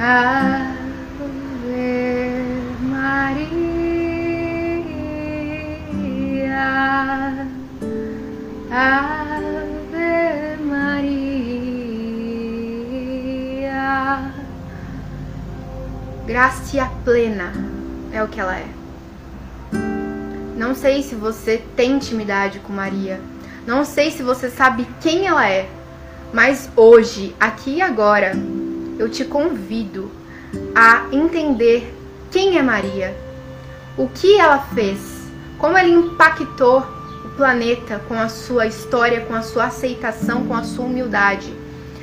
Ave Maria. Ave Maria. Graça plena é o que ela é. Não sei se você tem intimidade com Maria. Não sei se você sabe quem ela é. Mas hoje, aqui e agora, eu te convido a entender quem é Maria, o que ela fez, como ela impactou o planeta com a sua história, com a sua aceitação, com a sua humildade.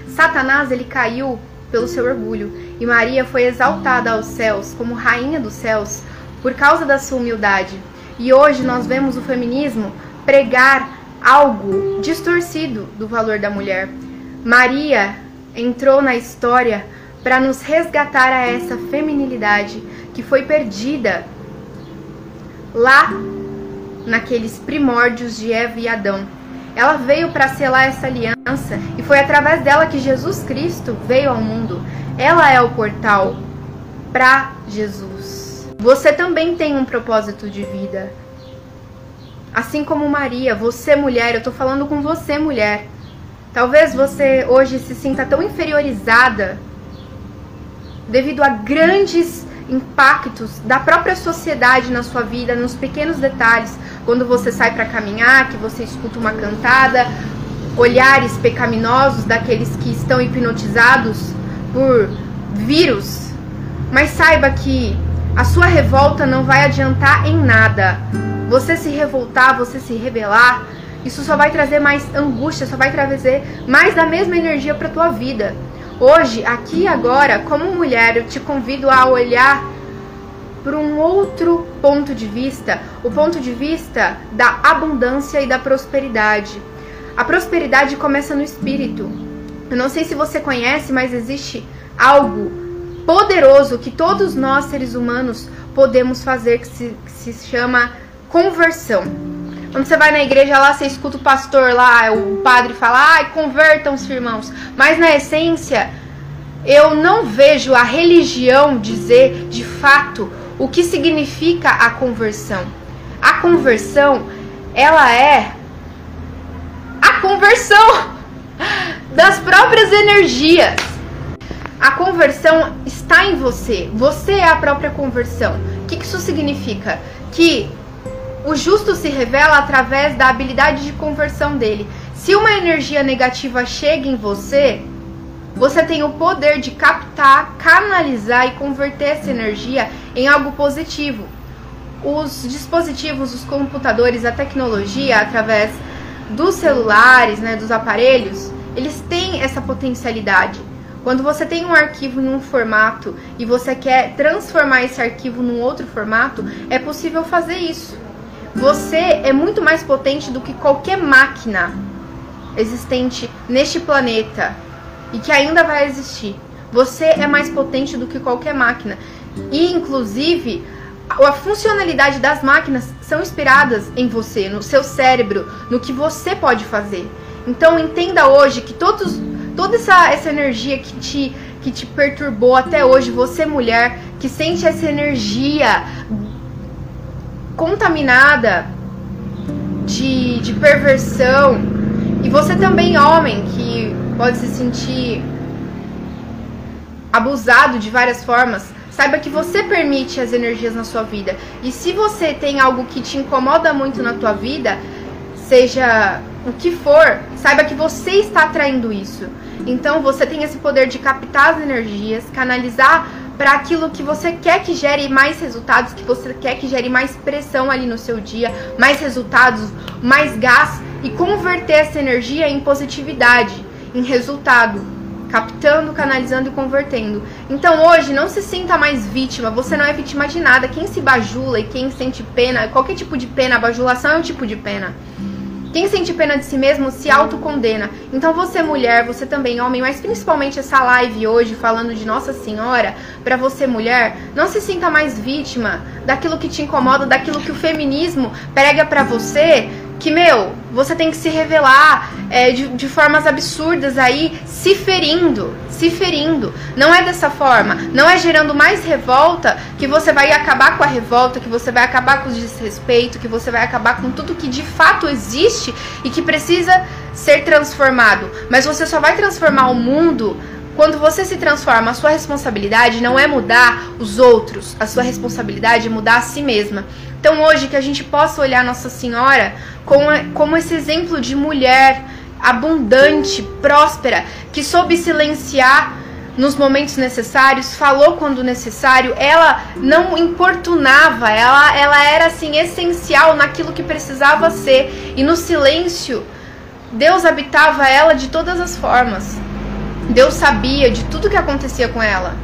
Satanás ele caiu pelo seu orgulho e Maria foi exaltada aos céus como rainha dos céus por causa da sua humildade. E hoje nós vemos o feminismo pregar algo distorcido do valor da mulher. Maria entrou na história para nos resgatar a essa feminilidade que foi perdida lá naqueles primórdios de Eva e Adão. Ela veio para selar essa aliança e foi através dela que Jesus Cristo veio ao mundo. Ela é o portal para Jesus. Você também tem um propósito de vida. Assim como Maria, você mulher, eu tô falando com você mulher. Talvez você hoje se sinta tão inferiorizada devido a grandes impactos da própria sociedade na sua vida, nos pequenos detalhes, quando você sai para caminhar, que você escuta uma cantada, olhares pecaminosos daqueles que estão hipnotizados por vírus. Mas saiba que a sua revolta não vai adiantar em nada. Você se revoltar, você se rebelar, isso só vai trazer mais angústia, só vai trazer mais da mesma energia para tua vida. Hoje, aqui e agora, como mulher, eu te convido a olhar para um outro ponto de vista, o ponto de vista da abundância e da prosperidade. A prosperidade começa no espírito. Eu não sei se você conhece, mas existe algo poderoso que todos nós seres humanos podemos fazer que se, que se chama conversão. Quando você vai na igreja lá, você escuta o pastor lá, o padre falar, ai, convertam-se, irmãos. Mas na essência, eu não vejo a religião dizer de fato o que significa a conversão. A conversão, ela é a conversão das próprias energias. A conversão está em você. Você é a própria conversão. O que isso significa? Que o justo se revela através da habilidade de conversão dele. Se uma energia negativa chega em você, você tem o poder de captar, canalizar e converter essa energia em algo positivo. Os dispositivos, os computadores, a tecnologia, através dos celulares, né, dos aparelhos, eles têm essa potencialidade. Quando você tem um arquivo em um formato e você quer transformar esse arquivo num outro formato, é possível fazer isso. Você é muito mais potente do que qualquer máquina existente neste planeta e que ainda vai existir. Você é mais potente do que qualquer máquina. E inclusive a funcionalidade das máquinas são inspiradas em você, no seu cérebro, no que você pode fazer. Então entenda hoje que todos, toda essa, essa energia que te, que te perturbou até hoje, você mulher que sente essa energia contaminada de, de perversão. E você também, homem, que pode se sentir abusado de várias formas, saiba que você permite as energias na sua vida. E se você tem algo que te incomoda muito na tua vida, seja o que for, saiba que você está atraindo isso. Então você tem esse poder de captar as energias, canalizar para aquilo que você quer que gere mais resultados, que você quer que gere mais pressão ali no seu dia, mais resultados, mais gás e converter essa energia em positividade, em resultado, captando, canalizando e convertendo. Então hoje não se sinta mais vítima, você não é vítima de nada. Quem se bajula e quem sente pena, qualquer tipo de pena, bajulação é um tipo de pena. Quem sente pena de si mesmo se autocondena. Então você mulher, você também homem, mas principalmente essa live hoje falando de Nossa Senhora, para você mulher, não se sinta mais vítima daquilo que te incomoda, daquilo que o feminismo prega para você, que, meu, você tem que se revelar é, de, de formas absurdas aí, se ferindo, se ferindo. Não é dessa forma. Não é gerando mais revolta que você vai acabar com a revolta, que você vai acabar com o desrespeito, que você vai acabar com tudo que de fato existe e que precisa ser transformado. Mas você só vai transformar o mundo quando você se transforma, a sua responsabilidade não é mudar os outros, a sua responsabilidade é mudar a si mesma. Então hoje que a gente possa olhar Nossa Senhora como, como esse exemplo de mulher abundante, próspera, que soube silenciar nos momentos necessários, falou quando necessário, ela não importunava, ela, ela era assim essencial naquilo que precisava ser. E no silêncio, Deus habitava ela de todas as formas. Deus sabia de tudo que acontecia com ela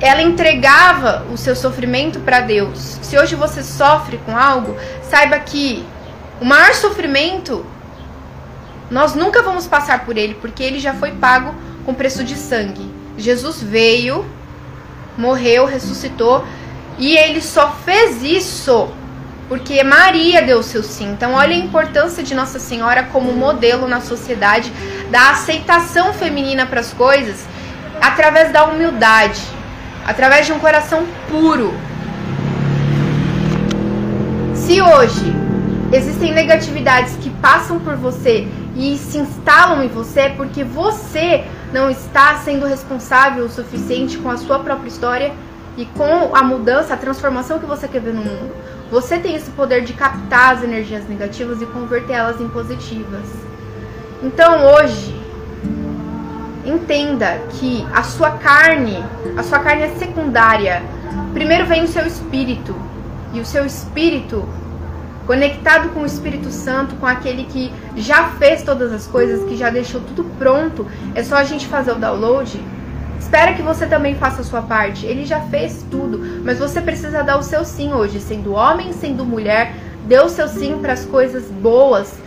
ela entregava o seu sofrimento para Deus. Se hoje você sofre com algo, saiba que o maior sofrimento nós nunca vamos passar por ele, porque ele já foi pago com preço de sangue. Jesus veio, morreu, ressuscitou e ele só fez isso porque Maria deu o seu sim. Então, olha a importância de Nossa Senhora como modelo na sociedade da aceitação feminina para as coisas através da humildade através de um coração puro. Se hoje existem negatividades que passam por você e se instalam em você, é porque você não está sendo responsável o suficiente com a sua própria história e com a mudança, a transformação que você quer ver no mundo. Você tem esse poder de captar as energias negativas e convertê-las em positivas. Então hoje, entenda que a sua carne, a sua carne é secundária. Primeiro vem o seu espírito. E o seu espírito, conectado com o Espírito Santo, com aquele que já fez todas as coisas, que já deixou tudo pronto, é só a gente fazer o download. Espera que você também faça a sua parte. Ele já fez tudo, mas você precisa dar o seu sim hoje, sendo homem, sendo mulher. Dê o seu sim para as coisas boas,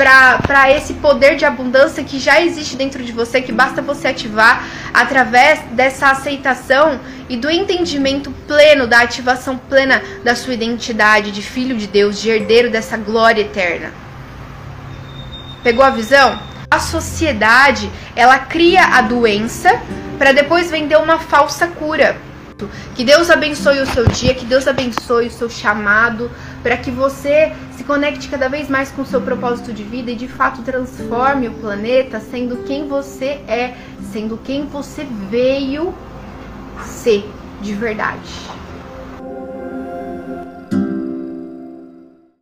para esse poder de abundância que já existe dentro de você, que basta você ativar através dessa aceitação e do entendimento pleno, da ativação plena da sua identidade de filho de Deus, de herdeiro dessa glória eterna. Pegou a visão? A sociedade, ela cria a doença para depois vender uma falsa cura. Que Deus abençoe o seu dia, que Deus abençoe o seu chamado, para que você se conecte cada vez mais com o seu propósito de vida e de fato transforme o planeta sendo quem você é, sendo quem você veio ser de verdade.